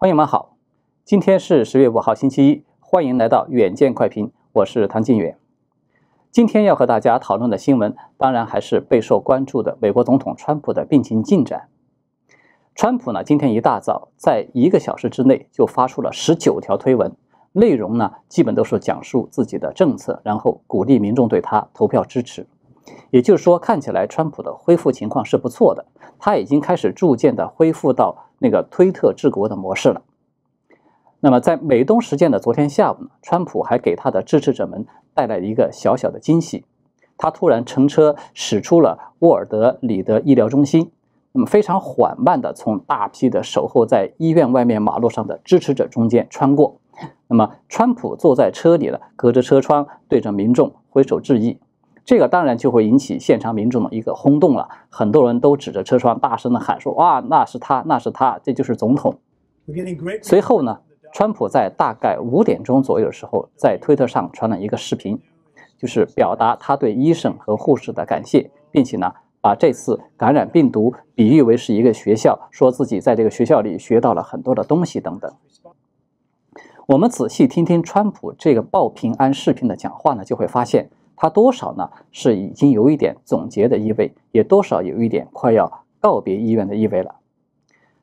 朋友们好，今天是十月五号星期一，欢迎来到远见快评，我是唐晋远。今天要和大家讨论的新闻，当然还是备受关注的美国总统川普的病情进展。川普呢，今天一大早，在一个小时之内就发出了十九条推文，内容呢，基本都是讲述自己的政策，然后鼓励民众对他投票支持。也就是说，看起来川普的恢复情况是不错的，他已经开始逐渐的恢复到。那个推特治国的模式了。那么，在美东时间的昨天下午呢，川普还给他的支持者们带来一个小小的惊喜，他突然乘车驶出了沃尔德里德医疗中心，那么非常缓慢地从大批的守候在医院外面马路上的支持者中间穿过。那么，川普坐在车里了，隔着车窗对着民众挥手致意。这个当然就会引起现场民众的一个轰动了，很多人都指着车窗大声的喊说：“哇，那是他，那是他，这就是总统。”随后呢，川普在大概五点钟左右的时候，在推特上传了一个视频，就是表达他对医生和护士的感谢，并且呢，把这次感染病毒比喻为是一个学校，说自己在这个学校里学到了很多的东西等等。我们仔细听听川普这个报平安视频的讲话呢，就会发现。他多少呢？是已经有一点总结的意味，也多少有一点快要告别医院的意味了。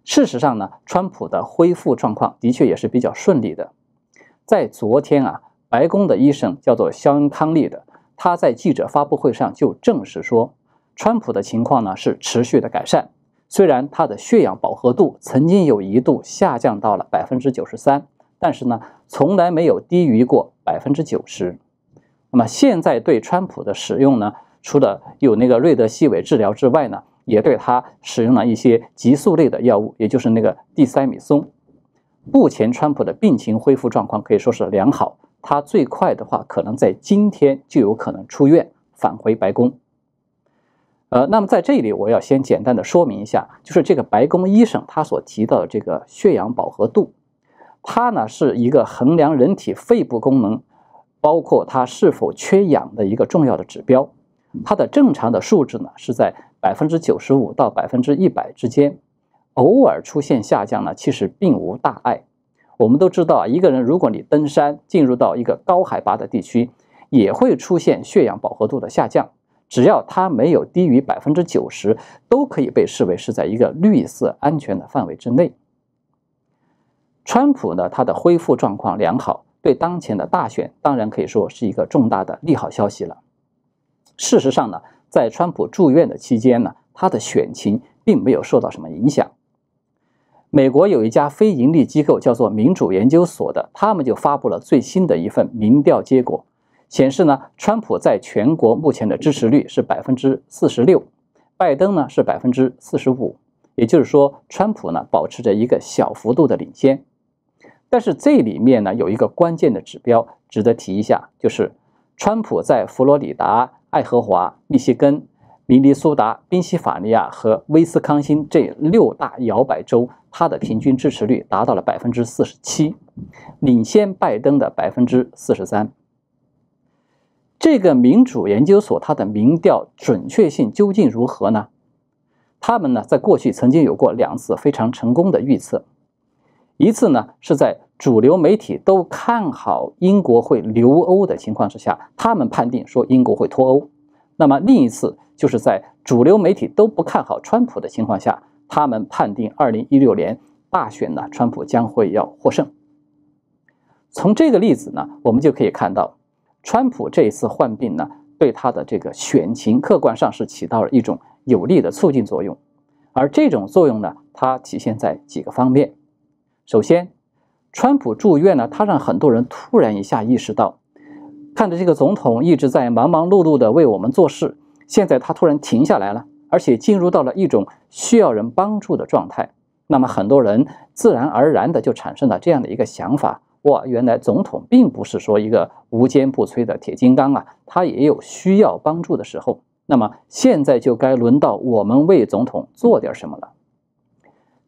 事实上呢，川普的恢复状况的确也是比较顺利的。在昨天啊，白宫的医生叫做肖恩康利的，他在记者发布会上就证实说，川普的情况呢是持续的改善。虽然他的血氧饱和度曾经有一度下降到了百分之九十三，但是呢，从来没有低于过百分之九十。那么现在对川普的使用呢，除了有那个瑞德西韦治疗之外呢，也对他使用了一些激素类的药物，也就是那个地塞米松。目前川普的病情恢复状况可以说是良好，他最快的话可能在今天就有可能出院返回白宫。呃，那么在这里我要先简单的说明一下，就是这个白宫医生他所提到的这个血氧饱和度，它呢是一个衡量人体肺部功能。包括它是否缺氧的一个重要的指标，它的正常的数值呢是在百分之九十五到百分之一百之间，偶尔出现下降呢，其实并无大碍。我们都知道啊，一个人如果你登山进入到一个高海拔的地区，也会出现血氧饱和度的下降，只要它没有低于百分之九十，都可以被视为是在一个绿色安全的范围之内。川普呢，他的恢复状况良好。对当前的大选，当然可以说是一个重大的利好消息了。事实上呢，在川普住院的期间呢，他的选情并没有受到什么影响。美国有一家非盈利机构叫做民主研究所的，他们就发布了最新的一份民调结果，显示呢，川普在全国目前的支持率是百分之四十六，拜登呢是百分之四十五，也就是说，川普呢保持着一个小幅度的领先。但是这里面呢有一个关键的指标值得提一下，就是川普在佛罗里达、爱荷华、密歇根、明尼苏达、宾夕法尼亚和威斯康星这六大摇摆州，他的平均支持率达到了百分之四十七，领先拜登的百分之四十三。这个民主研究所它的民调准确性究竟如何呢？他们呢在过去曾经有过两次非常成功的预测。一次呢，是在主流媒体都看好英国会留欧的情况之下，他们判定说英国会脱欧。那么另一次就是在主流媒体都不看好川普的情况下，他们判定二零一六年大选呢，川普将会要获胜。从这个例子呢，我们就可以看到，川普这一次患病呢，对他的这个选情客观上是起到了一种有力的促进作用，而这种作用呢，它体现在几个方面。首先，川普住院呢，他让很多人突然一下意识到，看着这个总统一直在忙忙碌碌的为我们做事，现在他突然停下来了，而且进入到了一种需要人帮助的状态。那么很多人自然而然的就产生了这样的一个想法：哇，原来总统并不是说一个无坚不摧的铁金刚啊，他也有需要帮助的时候。那么现在就该轮到我们为总统做点什么了。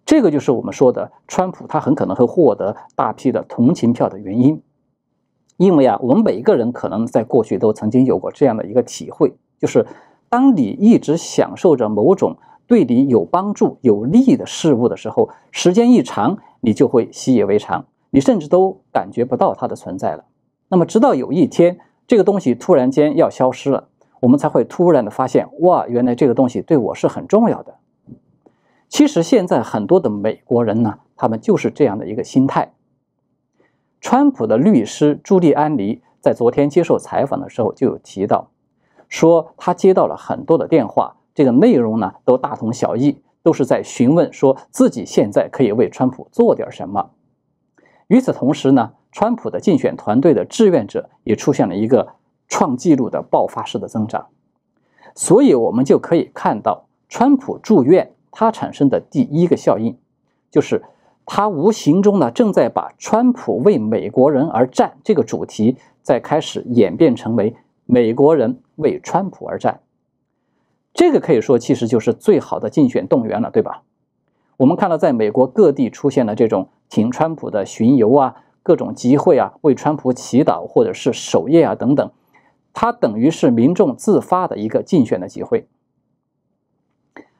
这个就是我们说的，川普他很可能会获得大批的同情票的原因，因为啊，我们每一个人可能在过去都曾经有过这样的一个体会，就是当你一直享受着某种对你有帮助、有利的事物的时候，时间一长，你就会习以为常，你甚至都感觉不到它的存在了。那么，直到有一天，这个东西突然间要消失了，我们才会突然的发现，哇，原来这个东西对我是很重要的。其实，现在很多的美国人呢，他们就是这样的一个心态。川普的律师朱利安尼在昨天接受采访的时候就有提到，说他接到了很多的电话，这个内容呢都大同小异，都是在询问说自己现在可以为川普做点什么。与此同时呢，川普的竞选团队的志愿者也出现了一个创纪录的爆发式的增长，所以我们就可以看到，川普住院它产生的第一个效应就是。它无形中呢，正在把川普为美国人而战这个主题，在开始演变成为美国人为川普而战。这个可以说其实就是最好的竞选动员了，对吧？我们看到，在美国各地出现了这种挺川普的巡游啊，各种集会啊，为川普祈祷或者是守夜啊等等，它等于是民众自发的一个竞选的机会。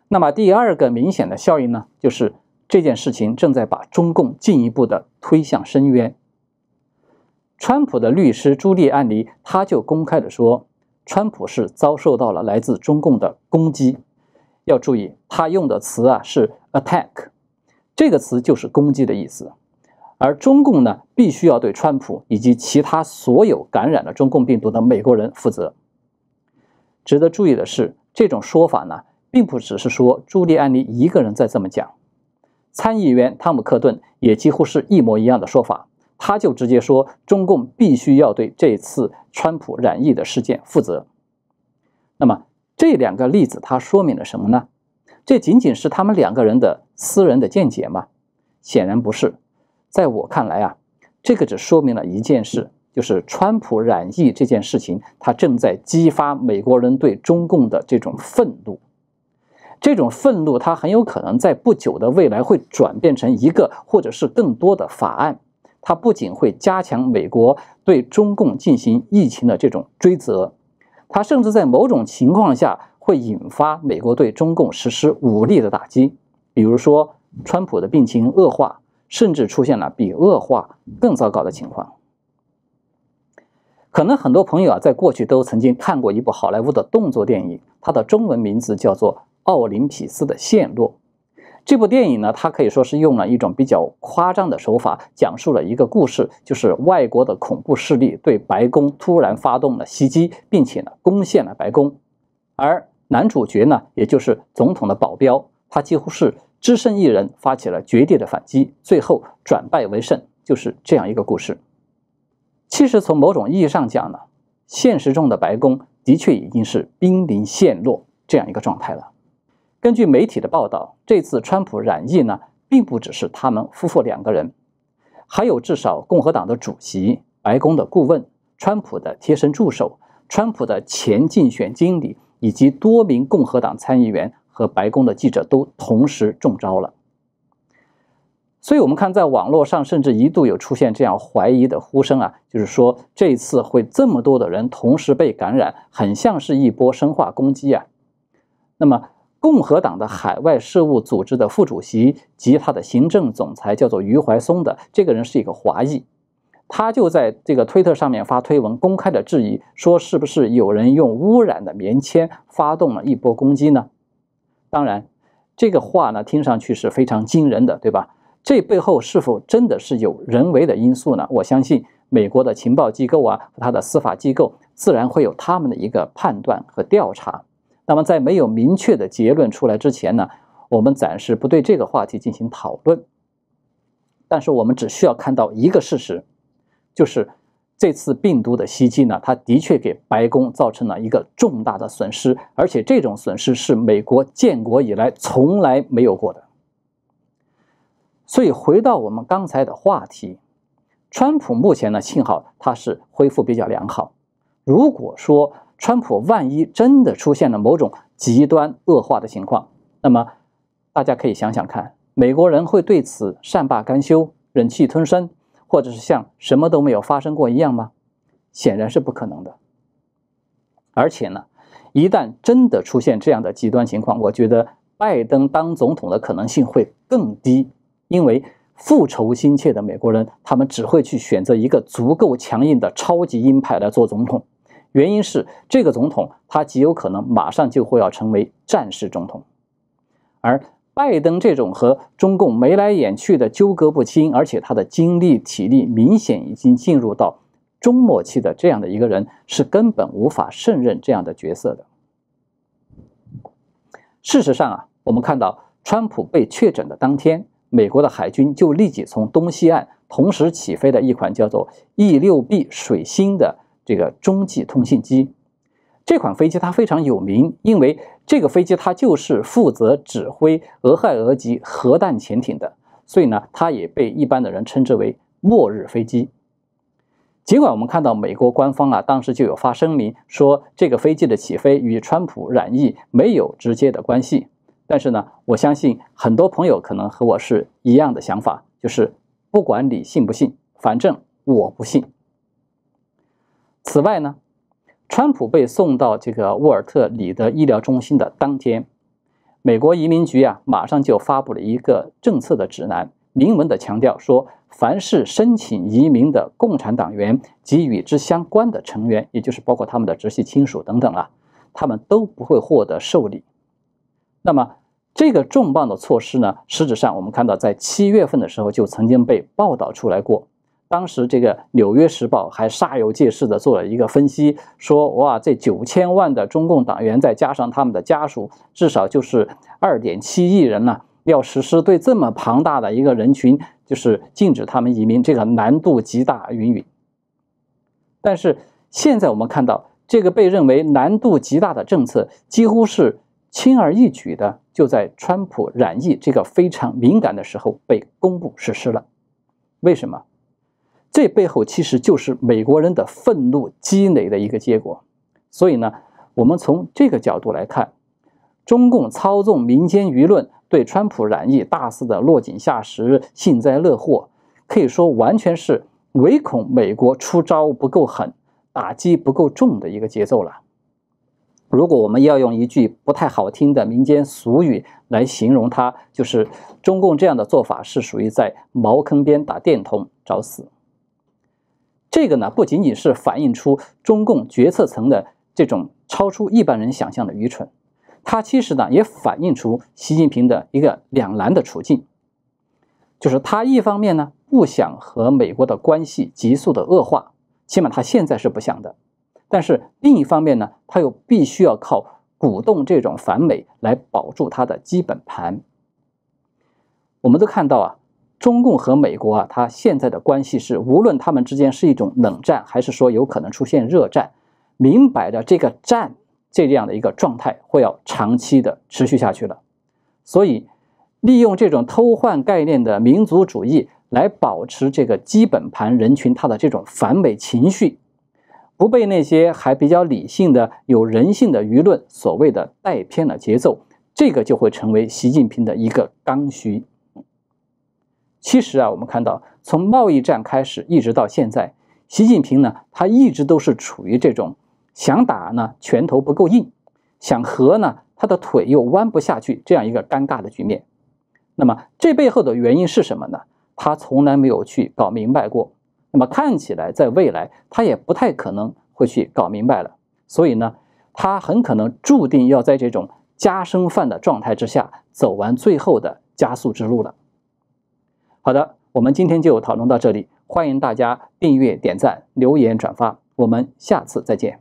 那么第二个明显的效应呢，就是。这件事情正在把中共进一步的推向深渊。川普的律师朱利安尼他就公开的说，川普是遭受到了来自中共的攻击。要注意，他用的词啊是 attack，这个词就是攻击的意思。而中共呢，必须要对川普以及其他所有感染了中共病毒的美国人负责。值得注意的是，这种说法呢，并不只是说朱利安尼一个人在这么讲。参议员汤姆克顿也几乎是一模一样的说法，他就直接说中共必须要对这次川普染疫的事件负责。那么这两个例子，它说明了什么呢？这仅仅是他们两个人的私人的见解吗？显然不是。在我看来啊，这个只说明了一件事，就是川普染疫这件事情，它正在激发美国人对中共的这种愤怒。这种愤怒，它很有可能在不久的未来会转变成一个或者是更多的法案。它不仅会加强美国对中共进行疫情的这种追责，它甚至在某种情况下会引发美国对中共实施武力的打击。比如说，川普的病情恶化，甚至出现了比恶化更糟糕的情况。可能很多朋友啊，在过去都曾经看过一部好莱坞的动作电影，它的中文名字叫做。奥林匹斯的陷落，这部电影呢，它可以说是用了一种比较夸张的手法，讲述了一个故事，就是外国的恐怖势力对白宫突然发动了袭击，并且呢，攻陷了白宫。而男主角呢，也就是总统的保镖，他几乎是只身一人发起了绝地的反击，最后转败为胜，就是这样一个故事。其实从某种意义上讲呢，现实中的白宫的确已经是濒临陷落这样一个状态了。根据媒体的报道，这次川普染疫呢，并不只是他们夫妇两个人，还有至少共和党的主席、白宫的顾问、川普的贴身助手、川普的前竞选经理，以及多名共和党参议员和白宫的记者都同时中招了。所以，我们看在网络上，甚至一度有出现这样怀疑的呼声啊，就是说这次会这么多的人同时被感染，很像是一波生化攻击啊。那么。共和党的海外事务组织的副主席及他的行政总裁叫做余怀松的这个人是一个华裔，他就在这个推特上面发推文，公开的质疑说，是不是有人用污染的棉签发动了一波攻击呢？当然，这个话呢听上去是非常惊人的，对吧？这背后是否真的是有人为的因素呢？我相信美国的情报机构啊，和他的司法机构自然会有他们的一个判断和调查。那么，在没有明确的结论出来之前呢，我们暂时不对这个话题进行讨论。但是，我们只需要看到一个事实，就是这次病毒的袭击呢，它的确给白宫造成了一个重大的损失，而且这种损失是美国建国以来从来没有过的。所以，回到我们刚才的话题，川普目前呢，幸好他是恢复比较良好。如果说，川普万一真的出现了某种极端恶化的情况，那么大家可以想想看，美国人会对此善罢甘休、忍气吞声，或者是像什么都没有发生过一样吗？显然是不可能的。而且呢，一旦真的出现这样的极端情况，我觉得拜登当总统的可能性会更低，因为复仇心切的美国人，他们只会去选择一个足够强硬的超级鹰派来做总统。原因是这个总统他极有可能马上就会要成为战时总统，而拜登这种和中共眉来眼去的纠葛不清，而且他的精力体力明显已经进入到中末期的这样的一个人，是根本无法胜任这样的角色的。事实上啊，我们看到川普被确诊的当天，美国的海军就立即从东西岸同时起飞了一款叫做 E-6B 水星的。这个中继通信机，这款飞机它非常有名，因为这个飞机它就是负责指挥俄亥俄级核弹潜艇的，所以呢，它也被一般的人称之为“末日飞机”。尽管我们看到美国官方啊，当时就有发声明说这个飞机的起飞与川普染疫没有直接的关系，但是呢，我相信很多朋友可能和我是一样的想法，就是不管你信不信，反正我不信。此外呢，川普被送到这个沃尔特里的医疗中心的当天，美国移民局啊马上就发布了一个政策的指南，明文的强调说，凡是申请移民的共产党员及与之相关的成员，也就是包括他们的直系亲属等等啊，他们都不会获得受理。那么这个重磅的措施呢，实质上我们看到在七月份的时候就曾经被报道出来过。当时，这个《纽约时报》还煞有介事地做了一个分析，说：“哇，这九千万的中共党员，再加上他们的家属，至少就是二点七亿人呢。要实施对这么庞大的一个人群，就是禁止他们移民，这个难度极大，云云。”但是现在我们看到，这个被认为难度极大的政策，几乎是轻而易举的，就在川普染疫这个非常敏感的时候被公布实施了。为什么？这背后其实就是美国人的愤怒积累的一个结果，所以呢，我们从这个角度来看，中共操纵民间舆论，对川普染疫大肆的落井下石、幸灾乐祸，可以说完全是唯恐美国出招不够狠、打击不够重的一个节奏了。如果我们要用一句不太好听的民间俗语来形容它，就是中共这样的做法是属于在茅坑边打电筒找死。这个呢，不仅仅是反映出中共决策层的这种超出一般人想象的愚蠢，它其实呢，也反映出习近平的一个两难的处境，就是他一方面呢，不想和美国的关系急速的恶化，起码他现在是不想的，但是另一方面呢，他又必须要靠鼓动这种反美来保住他的基本盘。我们都看到啊。中共和美国啊，它现在的关系是，无论他们之间是一种冷战，还是说有可能出现热战，明摆着这个战这样的一个状态会要长期的持续下去了。所以，利用这种偷换概念的民族主义来保持这个基本盘人群它的这种反美情绪，不被那些还比较理性的、有人性的舆论所谓的带偏了节奏，这个就会成为习近平的一个刚需。其实啊，我们看到从贸易战开始一直到现在，习近平呢，他一直都是处于这种想打呢拳头不够硬，想和呢他的腿又弯不下去这样一个尴尬的局面。那么这背后的原因是什么呢？他从来没有去搞明白过。那么看起来在未来他也不太可能会去搞明白了。所以呢，他很可能注定要在这种加生饭的状态之下走完最后的加速之路了。好的，我们今天就讨论到这里，欢迎大家订阅、点赞、留言、转发，我们下次再见。